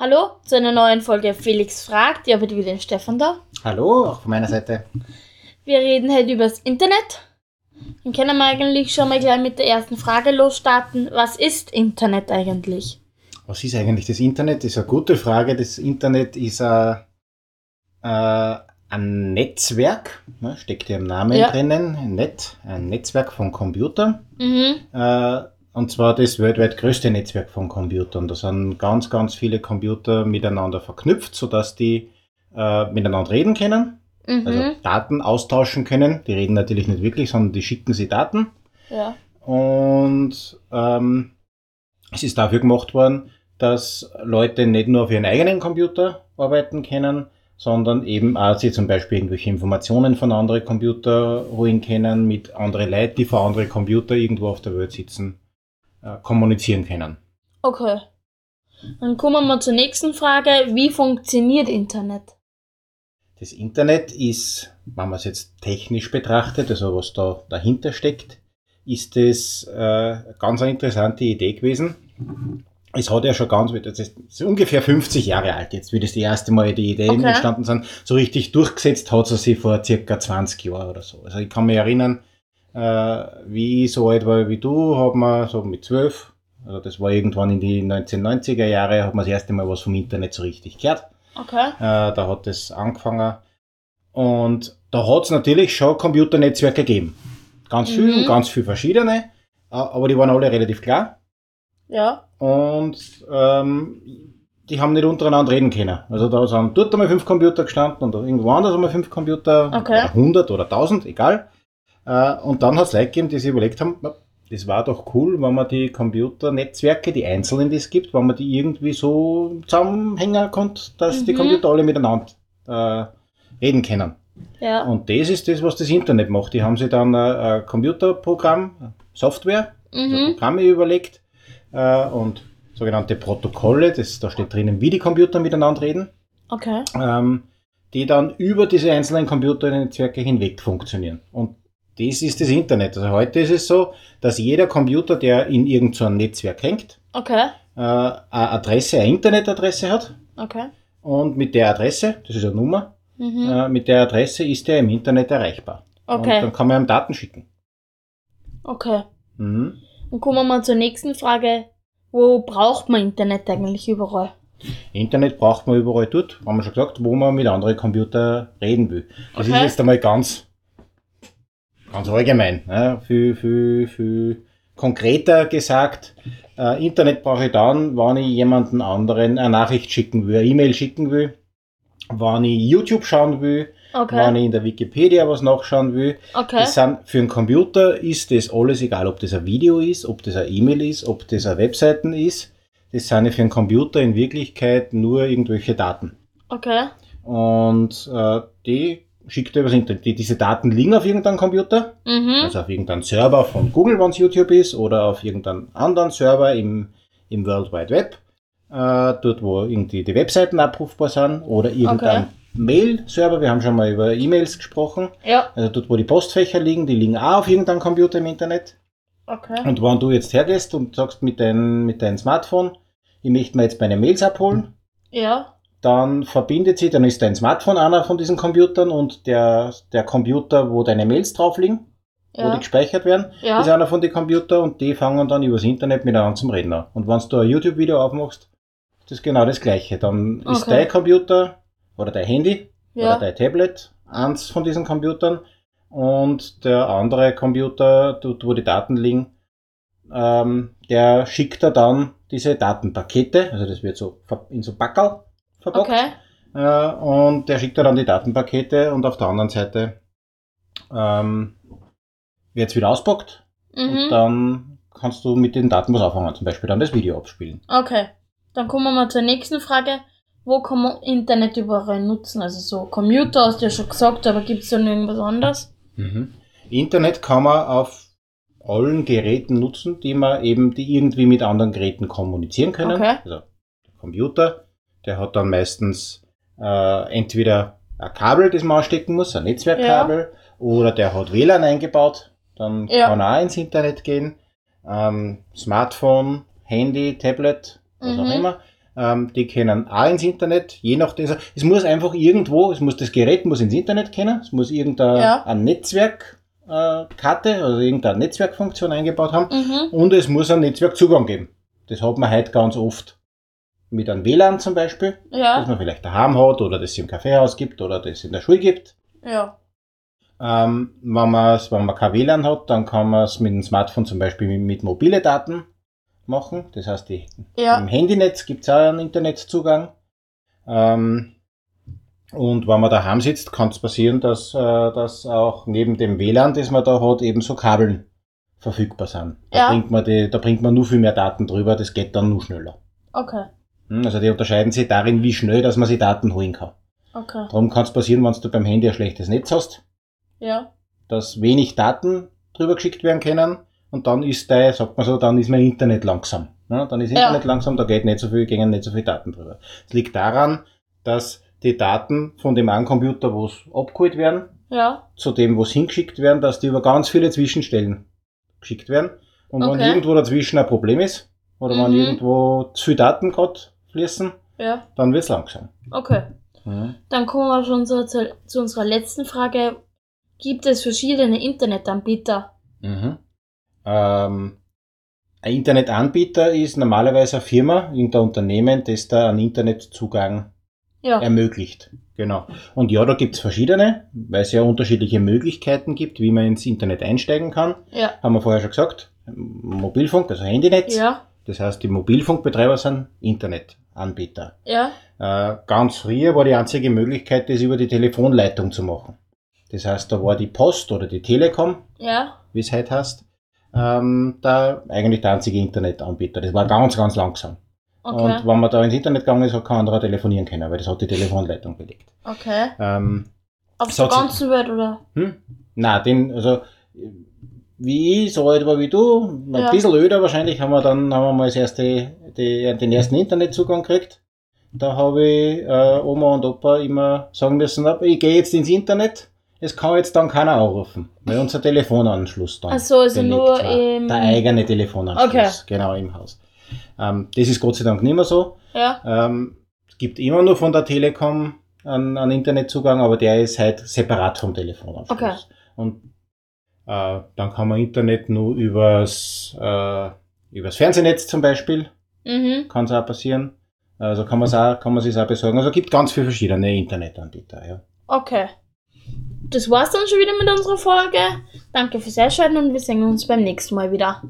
Hallo zu einer neuen Folge Felix fragt. Ich habe wieder den Stefan da. Hallo, auch von meiner Seite. Wir reden heute über das Internet. Dann können wir eigentlich schon mal gleich mit der ersten Frage losstarten. Was ist Internet eigentlich? Was ist eigentlich das Internet? Das ist eine gute Frage. Das Internet ist ein, äh, ein Netzwerk, ne, steckt ja im Namen Ja. drinnen, ein, Net, ein Netzwerk von Computern. Mhm. Äh, und zwar das weltweit größte Netzwerk von Computern. Da sind ganz, ganz viele Computer miteinander verknüpft, sodass die äh, miteinander reden können, Mhm. also Daten austauschen können. Die reden natürlich nicht wirklich, sondern die schicken sie Daten. ja. Und ähm, es ist dafür gemacht worden, dass Leute nicht nur auf ihren eigenen Computer arbeiten können, sondern eben auch sie zum Beispiel irgendwelche Informationen von anderen Computer holen können, mit anderen Leuten, die vor anderen Computer irgendwo auf der Welt sitzen, äh, kommunizieren können. Okay. Dann kommen wir zur nächsten Frage. Wie funktioniert Internet? Das Internet ist, wenn man es jetzt technisch betrachtet, also was da dahinter steckt, ist es äh, ganz eine interessante Idee gewesen. Es hat ja schon ganz, das ist, das ungefähr 50 Jahre alt jetzt, wie das die erste Mal die Ideen Okay. entstanden sind. So richtig durchgesetzt hat sie sich vor circa 20 Jahren oder so. Also ich kann mich erinnern, wie ich so alt war wie du, hat man so mit 12, also das war irgendwann in die 1990er Jahre, hat man das erste Mal was vom Internet so richtig gehört. Okay. Äh, da hat es angefangen. Und da hat es natürlich schon Computernetzwerke gegeben. Ganz viel, Mhm. ganz viel verschiedene, äh, aber die waren alle relativ klar. Ja. Und ähm, die haben nicht untereinander reden können. Also da sind dort einmal fünf Computer gestanden und irgendwo anders einmal fünf Computer, Okay. oder 100 oder 1000, egal. Äh, und dann hat es Leute gegeben, die sich überlegt haben, das war doch cool, wenn man die Computernetzwerke, die einzelnen, die es gibt, wenn man die irgendwie so zusammenhängen konnte, dass die Mhm. Computer alle miteinander äh, reden können. Ja. Und das ist das, was das Internet macht. Die haben sich dann ein, ein Computerprogramm, Software, also Mhm. Programme überlegt äh, und sogenannte Protokolle, das, da steht drinnen, wie die Computer miteinander reden, Okay. ähm, die dann über diese einzelnen Computernetzwerke hinweg funktionieren. Und das ist das Internet. Also heute ist es so, dass jeder Computer, der in irgendein so Netzwerk hängt, Okay. äh, eine Adresse, eine Internetadresse hat. Okay. Und mit der Adresse, das ist eine Nummer, Mhm. äh, mit der Adresse ist er im Internet erreichbar. Und dann Okay. kann man ihm Daten schicken. Okay. Mhm. Dann kommen wir mal zur nächsten Frage. Wo braucht man Internet eigentlich überall? Internet braucht man überall dort, haben wir schon gesagt, wo man mit anderen Computern reden will. Das Okay. ist jetzt einmal ganz, ganz allgemein. Ne? Viel, viel, viel konkreter gesagt. Äh, Internet brauche ich dann, wenn ich jemanden anderen eine Nachricht schicken will, eine E-Mail schicken will, wenn ich YouTube schauen will, wenn Okay. ich in der Wikipedia was nachschauen will. Okay. Das sind, für einen Computer ist das alles egal, ob das ein Video ist, ob das eine E-Mail ist, ob das eine Webseiten ist. Das sind ja für einen Computer in Wirklichkeit nur irgendwelche Daten. Okay. Und äh, die schickt er übers Internet. Die, diese Daten liegen auf irgendeinem Computer, Mhm. also auf irgendeinem Server von Google, wenn es YouTube ist, oder auf irgendeinem anderen Server im, im World Wide Web, äh, dort wo irgendwie die Webseiten abrufbar sind, oder irgendein Mail-Server. Wir haben schon mal über E-Mails gesprochen. Ja. Also dort, wo die Postfächer liegen, die liegen auch auf irgendeinem Computer im Internet. Okay. Und wenn du jetzt hergehst und sagst mit deinem mit deinem Smartphone, ich möchte mir jetzt meine Mails abholen, Ja. Dann verbindet sie, dann ist dein Smartphone einer von diesen Computern und der, der Computer, wo deine Mails drauf liegen, wo die Ja. gespeichert werden, Ja. ist einer von den Computern und die fangen dann übers Internet miteinander zum Reden an. Und wenn du ein YouTube-Video aufmachst, ist das genau das gleiche. Dann ist Okay. dein Computer oder dein Handy oder Ja. dein Tablet eins von diesen Computern und der andere Computer, dort wo die Daten liegen, ähm, der schickt da dann diese Datenpakete, also das wird so in so Backerl verpackt, Okay. äh, und der schickt da dann die Datenpakete und auf der anderen Seite ähm, wird es wieder auspackt und Mhm. dann kannst du mit den Daten was anfangen, zum Beispiel dann das Video abspielen. Okay. Dann kommen wir mal zur nächsten Frage. Wo kann man Internet überall nutzen? Also so Computer hast du ja schon gesagt, aber gibt es da noch irgendwas anderes? Mhm. Internet kann man auf allen Geräten nutzen, die man eben, die irgendwie mit anderen Geräten kommunizieren können. Okay. Also Computer, der hat dann meistens äh, entweder ein Kabel, das man anstecken muss, ein Netzwerkkabel, oder der hat WLAN eingebaut, dann Ja. kann er auch ins Internet gehen. Ähm, Smartphone, Handy, Tablet, was auch Mhm. immer. Ähm, die können auch ins Internet, je nachdem. also Es muss einfach irgendwo, es muss das Gerät muss ins Internet kennen, es muss irgendeine Ja. Netzwerkkarte, äh, also irgendeine Netzwerkfunktion eingebaut haben Mhm. und es muss einen Netzwerkzugang geben. Das hat man heute ganz oft. Mit einem WLAN zum Beispiel, das Ja. man vielleicht daheim hat oder das es im Kaffeehaus gibt oder das in der Schule gibt. Ja. Ähm, wenn, man's, wenn man kein WLAN hat, dann kann man es mit dem Smartphone zum Beispiel mit, mit mobile Daten machen. Das heißt, die, Ja. im Handynetz gibt es auch einen Internetzugang. Ähm, und wenn man daheim sitzt, kann es passieren, dass, äh, dass auch neben dem WLAN, das man da hat, eben so Kabeln verfügbar sind. Da, Ja. bringt man die, da bringt man nur viel mehr Daten drüber, das geht dann nur schneller. Okay. Hm, Also die unterscheiden sich darin, wie schnell, dass man sich Daten holen kann. Okay. Darum kann es passieren, wenn du beim Handy ein schlechtes Netz hast, Ja. dass wenig Daten drüber geschickt werden können und dann ist dein, sagt man so, dann ist mein Internet langsam. Ja, dann ist Ja. Internet langsam, da geht nicht so viel, gehen nicht so viel Daten drüber. Es liegt daran, dass die Daten von dem einen Computer, wo es abgeholt werden, Ja. zu dem, wo es hingeschickt werden, dass die über ganz viele Zwischenstellen geschickt werden. Und wenn Okay. irgendwo dazwischen ein Problem ist, oder wenn Mhm. irgendwo zu viel Daten gerade fließen, Ja. dann wird's langsam. Okay. Mhm. Dann kommen wir schon so zu, zu unserer letzten Frage. Gibt es verschiedene Internetanbieter? Mhm. Ähm, ein Internetanbieter ist normalerweise eine Firma, irgendein Unternehmen, das da einen Internetzugang Ja. ermöglicht. Genau. Und ja, da gibt's verschiedene, weil es ja unterschiedliche Möglichkeiten gibt, wie man ins Internet einsteigen kann. Ja. Haben wir vorher schon gesagt. Mobilfunk, also Handynetz. Ja. Das heißt, die Mobilfunkbetreiber sind Internetanbieter. Ja. Äh, ganz früher war die einzige Möglichkeit, das über die Telefonleitung zu machen. Das heißt, da war die Post oder die Telekom Ja. wie es heute heißt, ähm, da eigentlich der einzige Internetanbieter. Das war ganz, ganz langsam. Okay. Und wenn man da ins Internet gegangen ist, hat kein anderer telefonieren können, weil das hat die Telefonleitung belegt. Okay. Ähm, Auf der ganzen Welt, oder? hm? Na, den, also wie ich, so alt war wie du, ein Ja. bisschen öder wahrscheinlich, haben wir dann haben wir mal das erste, die, den ersten Internetzugang gekriegt. Da habe ich äh, Oma und Opa immer sagen müssen, "Na, ich gehe jetzt ins Internet, es kann jetzt dann keiner anrufen, weil unser Telefonanschluss dann Ach so, also nur war. im- Der eigene Telefonanschluss, Okay. genau im Haus. Ähm, das ist Gott sei Dank nicht mehr so. Ja. Ähm, es gibt immer nur von der Telekom einen, einen Internetzugang, aber der ist halt separat vom Telefonanschluss. Okay. Und dann kann man Internet nur übers, äh, übers Fernsehnetz zum Beispiel, Mhm. kann es auch passieren. Also kann man es auch, kann man sich auch besorgen. Also es gibt ganz viele verschiedene Internetanbieter, ja. Okay. Das war's dann schon wieder mit unserer Folge. Danke fürs Einschalten und wir sehen uns beim nächsten Mal wieder.